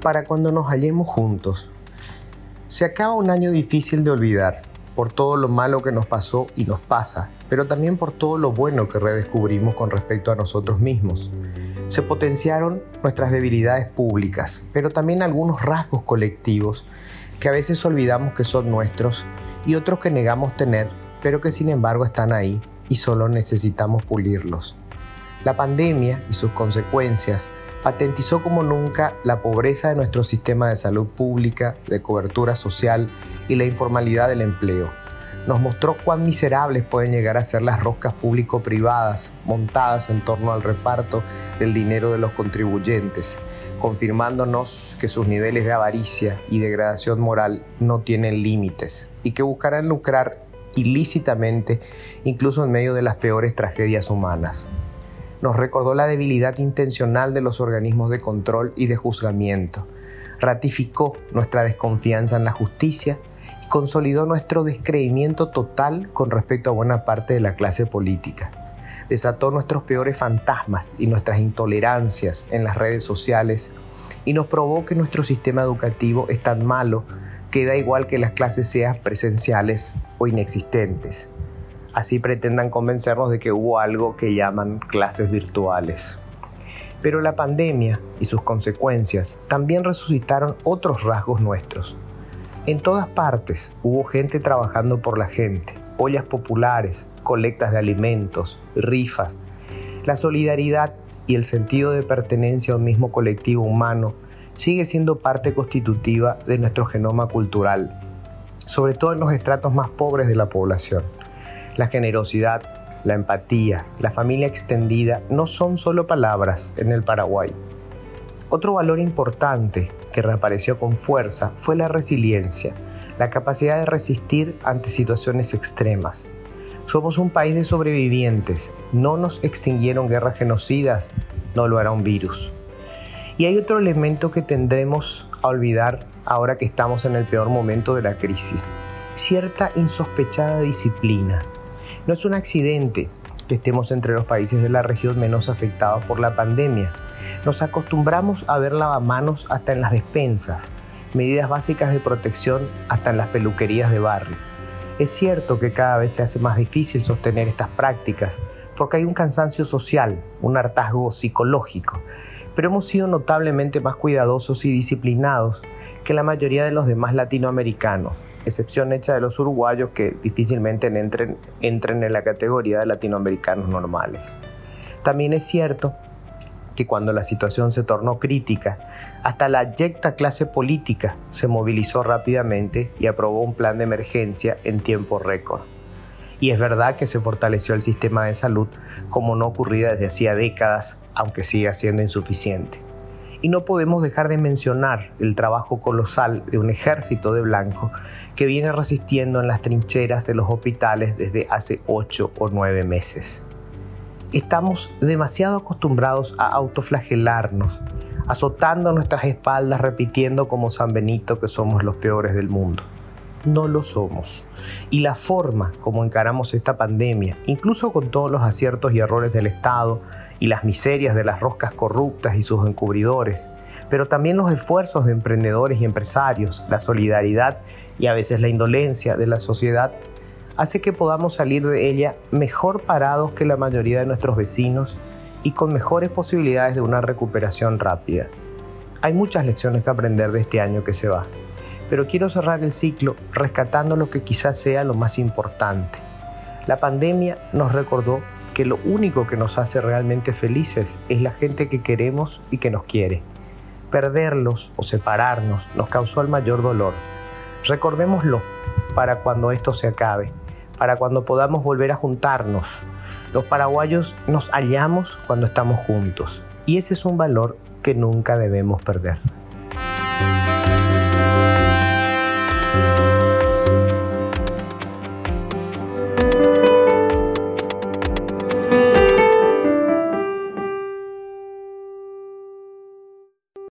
para cuando nos hallemos juntos. Se acaba un año difícil de olvidar, por todo lo malo que nos pasó y nos pasa, pero también por todo lo bueno que redescubrimos con respecto a nosotros mismos. Se potenciaron nuestras debilidades públicas, pero también algunos rasgos colectivos que a veces olvidamos que son nuestros y otros que negamos tener, pero que sin embargo están ahí y solo necesitamos pulirlos. La pandemia y sus consecuencias patentizó como nunca la pobreza de nuestro sistema de salud pública, de cobertura social y la informalidad del empleo. Nos mostró cuán miserables pueden llegar a ser las roscas público-privadas montadas en torno al reparto del dinero de los contribuyentes, confirmándonos que sus niveles de avaricia y degradación moral no tienen límites y que buscarán lucrar ilícitamente incluso en medio de las peores tragedias humanas nos recordó la debilidad intencional de los organismos de control y de juzgamiento, ratificó nuestra desconfianza en la justicia y consolidó nuestro descreimiento total con respecto a buena parte de la clase política. Desató nuestros peores fantasmas y nuestras intolerancias en las redes sociales y nos probó que nuestro sistema educativo es tan malo que da igual que las clases sean presenciales o inexistentes así pretendan convencernos de que hubo algo que llaman clases virtuales. Pero la pandemia y sus consecuencias también resucitaron otros rasgos nuestros. En todas partes hubo gente trabajando por la gente, ollas populares, colectas de alimentos, rifas. La solidaridad y el sentido de pertenencia a un mismo colectivo humano sigue siendo parte constitutiva de nuestro genoma cultural, sobre todo en los estratos más pobres de la población. La generosidad, la empatía, la familia extendida no son solo palabras en el Paraguay. Otro valor importante que reapareció con fuerza fue la resiliencia, la capacidad de resistir ante situaciones extremas. Somos un país de sobrevivientes, no nos extinguieron guerras genocidas, no lo hará un virus. Y hay otro elemento que tendremos a olvidar ahora que estamos en el peor momento de la crisis, cierta insospechada disciplina, no es un accidente que estemos entre los países de la región menos afectados por la pandemia. Nos acostumbramos a ver lavamanos hasta en las despensas, medidas básicas de protección hasta en las peluquerías de barrio. Es cierto que cada vez se hace más difícil sostener estas prácticas porque hay un cansancio social, un hartazgo psicológico, pero hemos sido notablemente más cuidadosos y disciplinados que la mayoría de los demás latinoamericanos, excepción hecha de los uruguayos que difícilmente entren, en la categoría de latinoamericanos normales. También es cierto que cuando la situación se tornó crítica, hasta la yecta clase política se movilizó rápidamente y aprobó un plan de emergencia en tiempo récord. Y es verdad que se fortaleció el sistema de salud como no ocurría desde hacía décadas, aunque siga siendo insuficiente. Y no podemos dejar de mencionar el trabajo colosal de un ejército de blanco que viene resistiendo en las trincheras de los hospitales desde hace ocho o nueve meses. Estamos demasiado acostumbrados a autoflagelarnos, azotando nuestras espaldas repitiendo como San Benito que somos los peores del mundo. No lo somos. Y la forma como encaramos esta pandemia, incluso con todos los aciertos y errores del Estado, y las miserias de las roscas corruptas y sus encubridores, pero también los esfuerzos de emprendedores y empresarios, la solidaridad y a veces la indolencia de la sociedad, hace que podamos salir de ella mejor parados que la mayoría de nuestros vecinos y con mejores posibilidades de una recuperación rápida. Hay muchas lecciones que aprender de este año que se va, pero quiero cerrar el ciclo rescatando lo que quizás sea lo más importante. La pandemia nos recordó que lo único que nos hace realmente felices es la gente que queremos y que nos quiere. Perderlos o separarnos nos causó el mayor dolor. Recordémoslo para cuando esto se acabe, para cuando podamos volver a juntarnos. Los paraguayos nos hallamos cuando estamos juntos y ese es un valor que nunca debemos perder.